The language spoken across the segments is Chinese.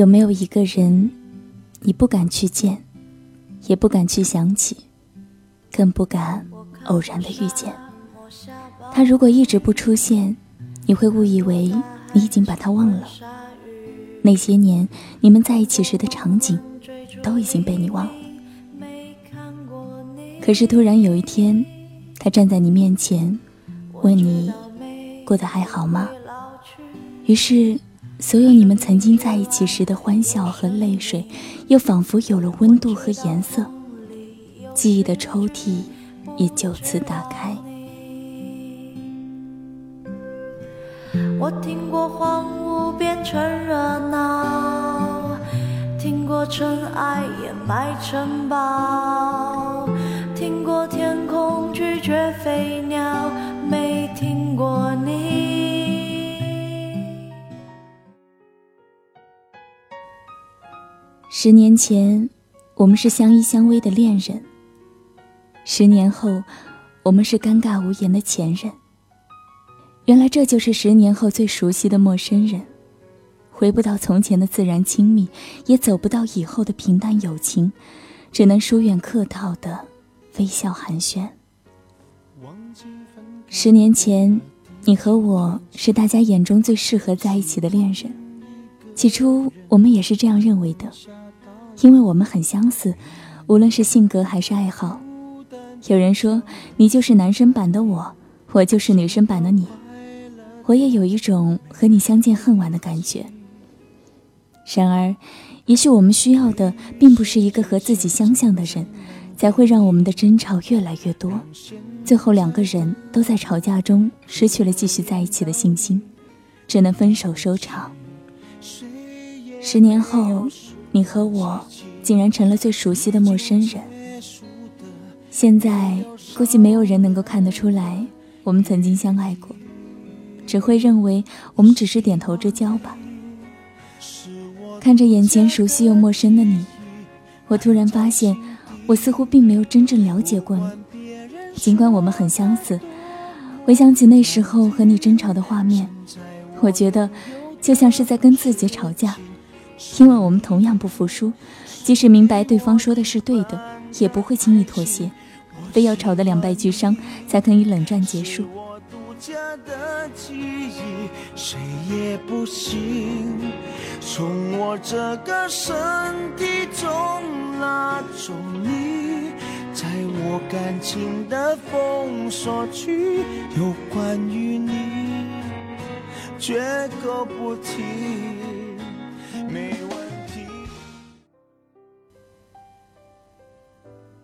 有。没有一个人，你不敢去见，也不敢去想起？更不敢偶然的遇见他。如果一直不出现，你会误以为你已经把他忘了。那些年你们在一起时的场景，都已经被你忘了。可是突然有一天，他站在你面前，问你过得还好吗？于是，所有你们曾经在一起时的欢笑和泪水，又仿佛有了温度和颜色。记忆的抽屉也就此打开。我听过荒芜变成热闹，听过尘埃掩埋城堡，十年前，我们是相依相偎的恋人。十年后，我们是尴尬无言的前任。原来这就是十年后最熟悉的陌生人，回不到从前的自然亲密，也走不到以后的平淡友情，只能疏远客套的微笑寒暄。十年前，你和我是大家眼中最适合在一起的恋人。起初，我们也是这样认为的，因为我们很相似，无论是性格还是爱好。有人说你就是男生版的我，我就是女生版的你。我也有一种和你相见恨晚的感觉。然而，也许我们需要的并不是一个和自己相像的人，才会让我们的争吵越来越多，最后两个人都在吵架中失去了继续在一起的信心，只能分手收场。十年后，你和我竟然成了最熟悉的陌生人。现在估计没有人能够看得出来，我们曾经相爱过，只会认为我们只是点头之交吧。看着眼前熟悉又陌生的你，我突然发现，我似乎并没有真正了解过你。尽管我们很相似，回想起那时候和你争吵的画面，我觉得就像是在跟自己吵架，因为我们同样不服输，即使明白对方说的是对的，也不会轻易妥协。非要吵得两败俱伤，才可以冷战结束。家的记忆谁也不行从我这个身体中拉走你，在我感情的封锁区，有关于你绝口不提。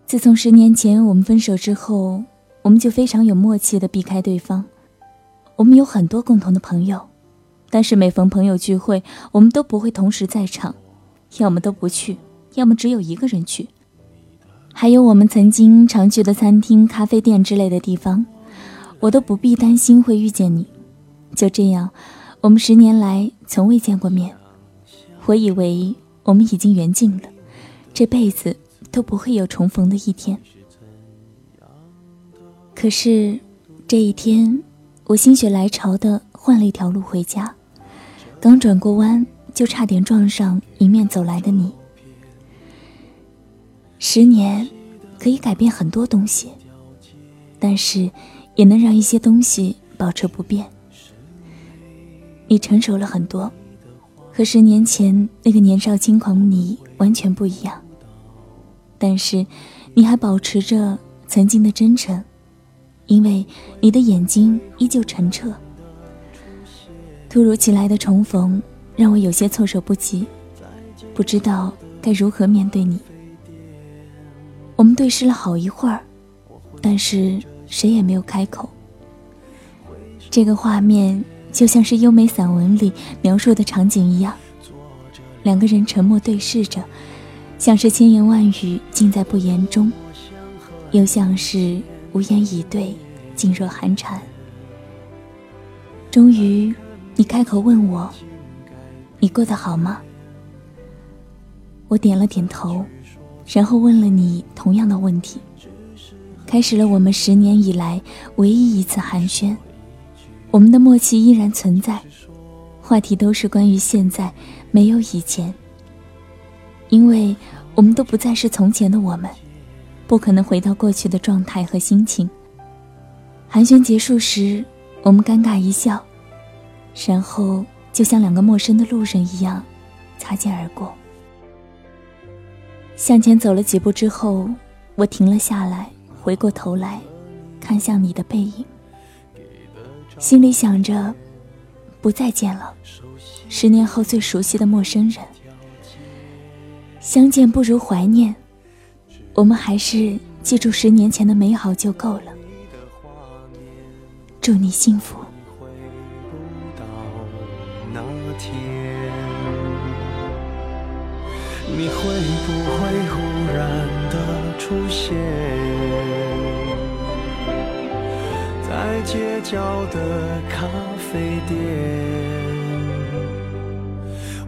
自从十年前我们分手之后，我们就非常有默契的避开对方。我们有很多共同的朋友，但是每逢朋友聚会，我们都不会同时在场，要么都不去，要么只有一个人去。还有我们曾经常去的餐厅、咖啡店之类的地方，我都不必担心会遇见你。就这样，我们十年来从未见过面。我以为我们已经缘尽了，这辈子。都不会有重逢的一天。可是，这一天，我心血来潮的换了一条路回家，刚转过弯，就差点撞上迎面走来的你。十年，可以改变很多东西，但是，也能让一些东西保持不变。你成熟了很多，和十年前那个年少轻狂的你完全不一样。但是，你还保持着曾经的真诚，因为你的眼睛依旧澄澈。突如其来的重逢，让我有些措手不及，不知道该如何面对你。我们对视了好一会儿，但是谁也没有开口。这个画面就像是优美散文里描述的场景一样，两个人沉默对视着，像是千言万语尽在不言中，又像是无言以对，噤若寒蝉。终于，你开口问我：“你过得好吗？”我点了点头，然后问了你同样的问题，开始了我们十年以来唯一一次寒暄。我们的默契依然存在，话题都是关于现在，没有以前。因为我们都不再是从前的我们，不可能回到过去的状态和心情。寒暄结束时。我们尴尬一笑，然后就像两个陌生的路人一样，擦肩而过。向前走了几步之后，我停了下来，回过头来，看向你的背影，心里想着，不再见了，十年后最熟悉的陌生人。相见不如怀念，我们还是记住十年前的美好就够了。祝你幸福。回不到那天，你会不会忽然的出现在街角的咖啡店？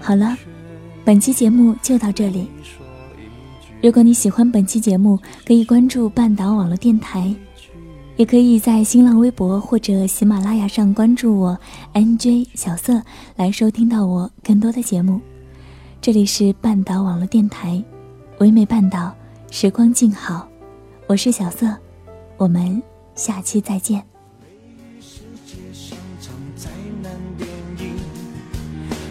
好了，本期节目就到这里。如果你喜欢本期节目，可以关注半岛网络电台。也可以在新浪微博或者喜马拉雅上关注我 NJ 小色，来收听到我更多的节目。这里是半岛网络电台，唯美半岛，时光静好，我是小色，我们下期再见。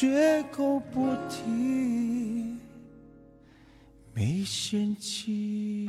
绝口不提，没嫌弃。